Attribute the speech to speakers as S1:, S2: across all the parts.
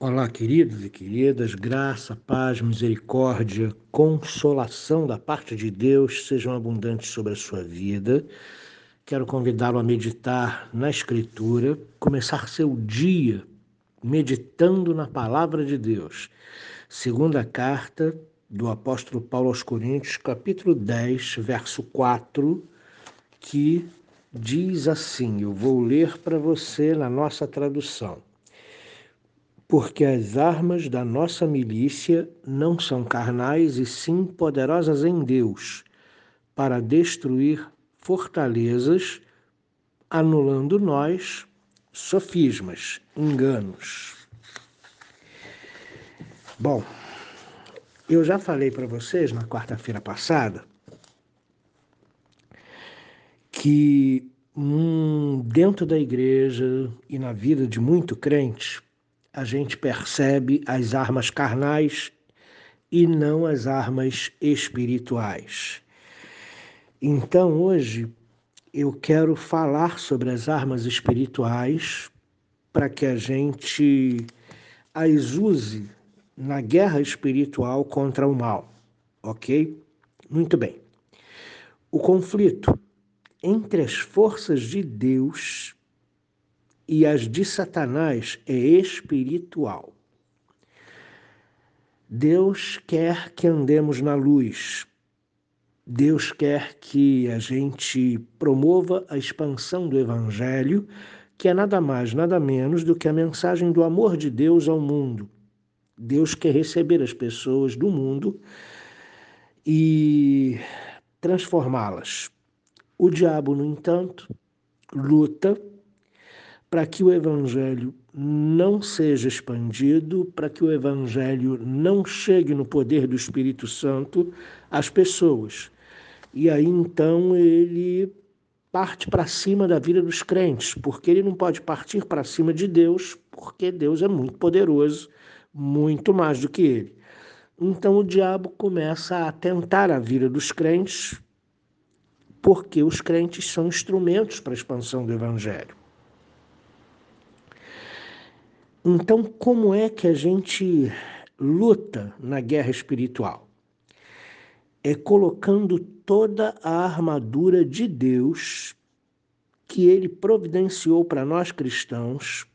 S1: Olá, queridos e queridas, graça, paz, misericórdia, consolação da parte de Deus sejam abundantes sobre a sua vida. Quero convidá-lo a meditar na Escritura, começar seu dia meditando na palavra de Deus. Segunda carta do apóstolo Paulo aos Coríntios, capítulo 10, verso 4, que diz assim: Eu vou ler para você na nossa tradução porque as armas da nossa milícia não são carnais e sim poderosas em Deus, para destruir fortalezas, anulando nós sofismas, enganos. Bom, eu já falei para vocês na quarta-feira passada que hum, dentro da igreja e na vida de muito crente, a gente percebe as armas carnais e não as armas espirituais. Então, hoje, eu quero falar sobre as armas espirituais para que a gente as use na guerra espiritual contra o mal, ok? Muito bem. O conflito entre as forças de Deus e as de Satanás é espiritual. Deus quer que andemos na luz. Deus quer que a gente promova a expansão do Evangelho, que é nada mais, nada menos do que a mensagem do amor de Deus ao mundo. Deus quer receber as pessoas do mundo e transformá-las. O diabo, no entanto, luta para que o Evangelho não seja expandido, para que o Evangelho não chegue no poder do Espírito Santo às pessoas. E aí então ele parte para cima da vida dos crentes, porque ele não pode partir para cima de Deus, porque Deus é muito poderoso, muito mais do que ele. Então o diabo começa a tentar a vida dos crentes, porque os crentes são instrumentos para a expansão do evangelho. Então, como é que a gente luta na guerra espiritual? É colocando toda a armadura de Deus que ele providenciou para nós cristãos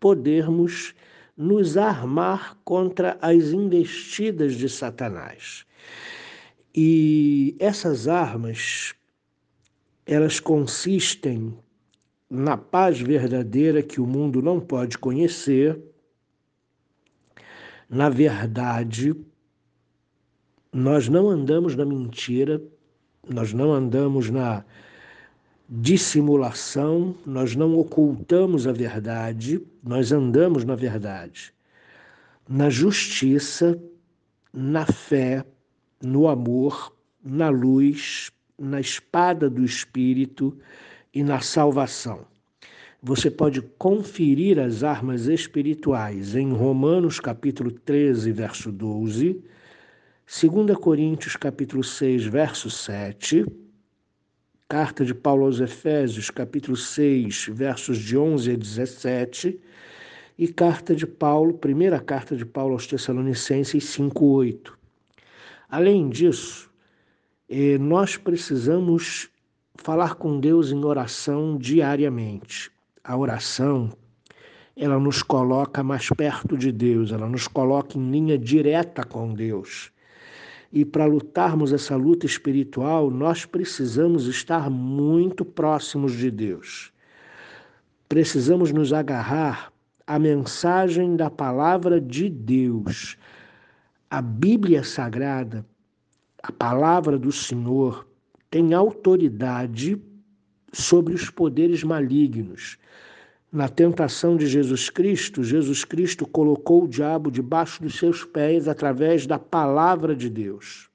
S1: podermos nos armar contra as investidas de Satanás. E essas armas, elas consistem na paz verdadeira que o mundo não pode conhecer, na verdade, nós não andamos na mentira, nós não andamos na dissimulação, nós não ocultamos a verdade, nós andamos na verdade, na justiça, na fé, no amor, na luz, na espada do Espírito e na salvação. Você pode conferir as armas espirituais em Romanos capítulo 13, verso 12, 2 Coríntios capítulo 6, verso 7, Carta de Paulo aos Efésios capítulo 6, versos de 11 a 17, e carta de Paulo, primeira carta de Paulo aos Tessalonicenses 5, 8. Além disso, eh, nós precisamos falar com Deus em oração diariamente. A oração, ela nos coloca mais perto de Deus, ela nos coloca em linha direta com Deus. E para lutarmos essa luta espiritual, nós precisamos estar muito próximos de Deus. Precisamos nos agarrar à mensagem da palavra de Deus. A Bíblia Sagrada, a palavra do Senhor, tem autoridade sobre os poderes malignos. Na tentação de Jesus Cristo, Jesus Cristo colocou o diabo debaixo dos seus pés através da palavra de Deus.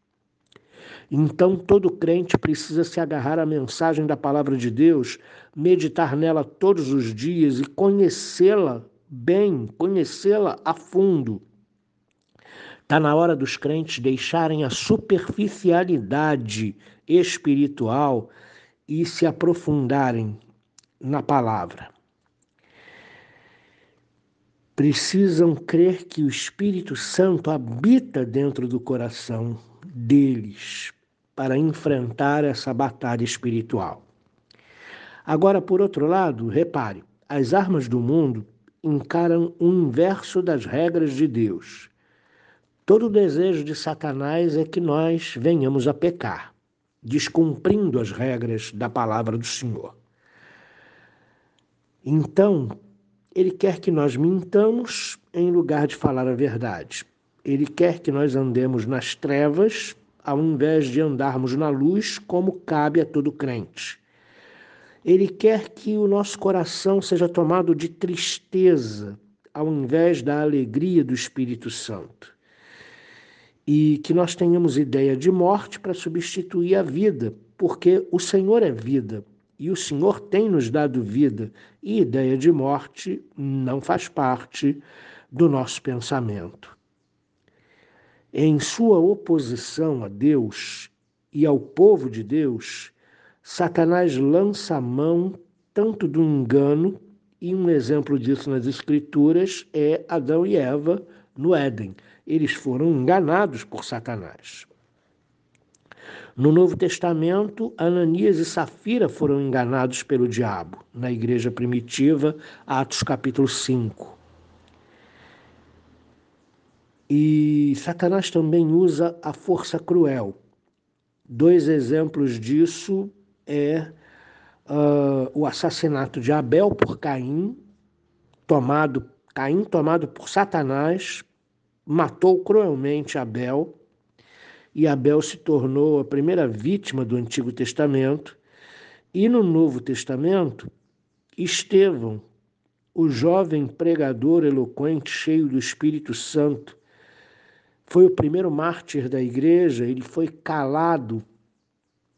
S1: Então, todo crente precisa se agarrar à mensagem da palavra de Deus, meditar nela todos os dias e conhecê-la bem, conhecê-la a fundo. Está na hora dos crentes deixarem a superficialidade espiritual e se aprofundarem na palavra. precisam crer que o Espírito Santo habita dentro do coração deles para enfrentar essa batalha espiritual. Agora, por outro lado, repare, as armas do mundo encaram o inverso das regras de Deus. Todo o desejo de Satanás é que nós venhamos a pecar, descumprindo as regras da palavra do Senhor. Então, ele quer que nós mintamos em lugar de falar a verdade. Ele quer que nós andemos nas trevas ao invés de andarmos na luz, como cabe a todo crente. Ele quer que o nosso coração seja tomado de tristeza, ao invés da alegria do Espírito Santo. E que nós tenhamos ideia de morte para substituir a vida, porque o Senhor é vida e o Senhor tem nos dado vida, e ideia de morte não faz parte do nosso pensamento. Em sua oposição a Deus e ao povo de Deus, Satanás lança a mão tanto do engano, e um exemplo disso nas Escrituras é Adão e Eva no Éden. Eles foram enganados por Satanás. No Novo Testamento, Ananias e Safira foram enganados pelo diabo, na igreja primitiva, Atos capítulo 5. E Satanás também usa a força cruel. Dois exemplos disso é uh, o assassinato de Abel por Caim, tomado Caim tomado por Satanás, matou cruelmente Abel e Abel se tornou a primeira vítima do Antigo Testamento. E no Novo Testamento, Estevão, o jovem pregador eloquente, cheio do Espírito Santo, foi o primeiro mártir da igreja, ele foi calado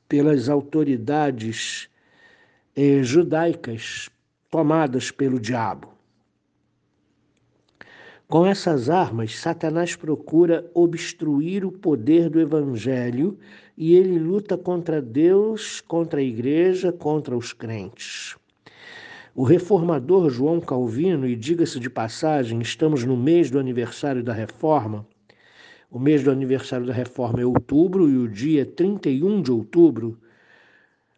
S1: pelas autoridades eh, judaicas tomadas pelo diabo. Com essas armas, Satanás procura obstruir o poder do Evangelho e ele luta contra Deus, contra a igreja, contra os crentes. O reformador João Calvino, e diga-se de passagem, estamos no mês do aniversário da reforma. O mês do aniversário da reforma é outubro e o dia 31 de outubro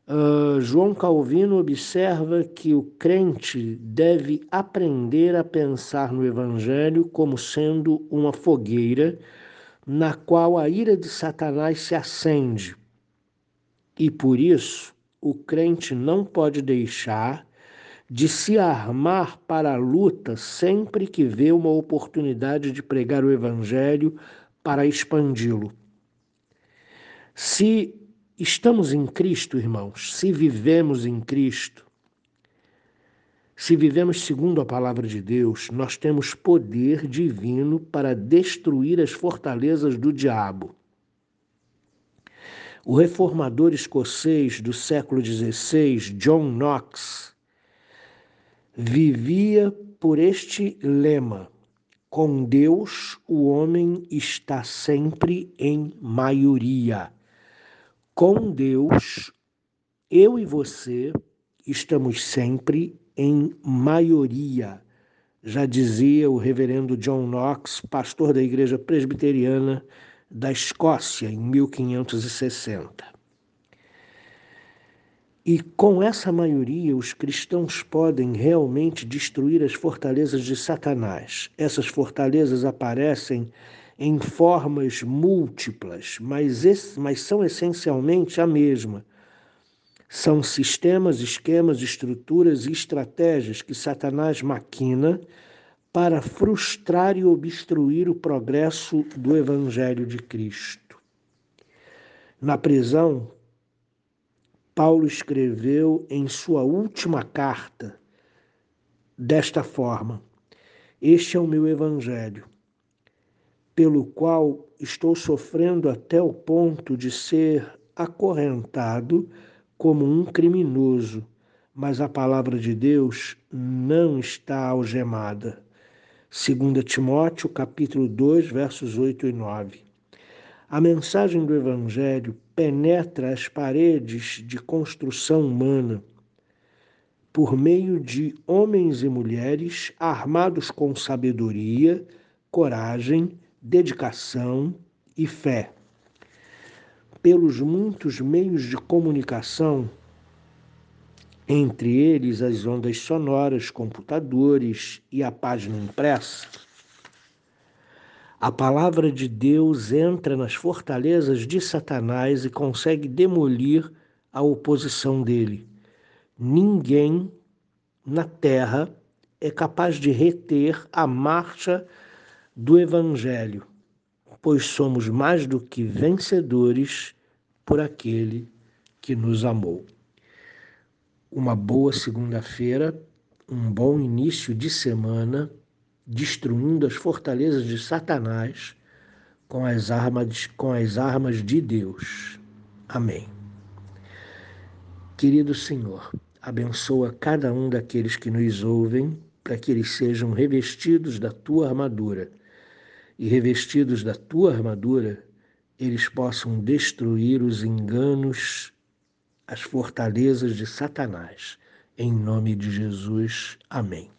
S1: Uh, João Calvino observa que o crente deve aprender a pensar no Evangelho como sendo uma fogueira na qual a ira de Satanás se acende. E por isso, o crente não pode deixar de se armar para a luta sempre que vê uma oportunidade de pregar o Evangelho para expandi-lo. Se Estamos em Cristo, irmãos, se vivemos em Cristo, se vivemos segundo a palavra de Deus, nós temos poder divino para destruir as fortalezas do diabo. O reformador escocês do século XVI, John Knox, vivia por este lema: com Deus o homem está sempre em maioria com Deus, eu e você estamos sempre em maioria. Já dizia o reverendo John Knox, pastor da Igreja Presbiteriana da Escócia, em 1560. E com essa maioria, os cristãos podem realmente destruir as fortalezas de Satanás. Essas fortalezas aparecem em formas múltiplas, mas, mas são essencialmente a mesma. São sistemas, esquemas, estruturas e estratégias que Satanás maquina para frustrar e obstruir o progresso do Evangelho de Cristo. Na prisão, Paulo escreveu em sua última carta desta forma: Este é o meu Evangelho pelo qual estou sofrendo até o ponto de ser acorrentado como um criminoso, mas a palavra de Deus não está algemada. 2 Timóteo, capítulo 2, versos 8 e 9. A mensagem do evangelho penetra as paredes de construção humana, por meio de homens e mulheres armados com sabedoria, coragem, dedicação e fé. Pelos muitos meios de comunicação, entre eles as ondas sonoras, computadores e a página impressa, a palavra de Deus entra nas fortalezas de Satanás e consegue demolir a oposição dele. Ninguém na terra é capaz de reter a marcha do Evangelho, pois somos mais do que vencedores por aquele que nos amou. Uma boa segunda-feira, um bom início de semana, destruindo as fortalezas de Satanás com as armas, com as armas de Deus. Amém. Querido Senhor, abençoa cada um daqueles que nos ouvem, para que eles sejam revestidos da tua armadura. E revestidos da tua armadura, eles possam destruir os enganos, as fortalezas de Satanás. Em nome de Jesus. Amém.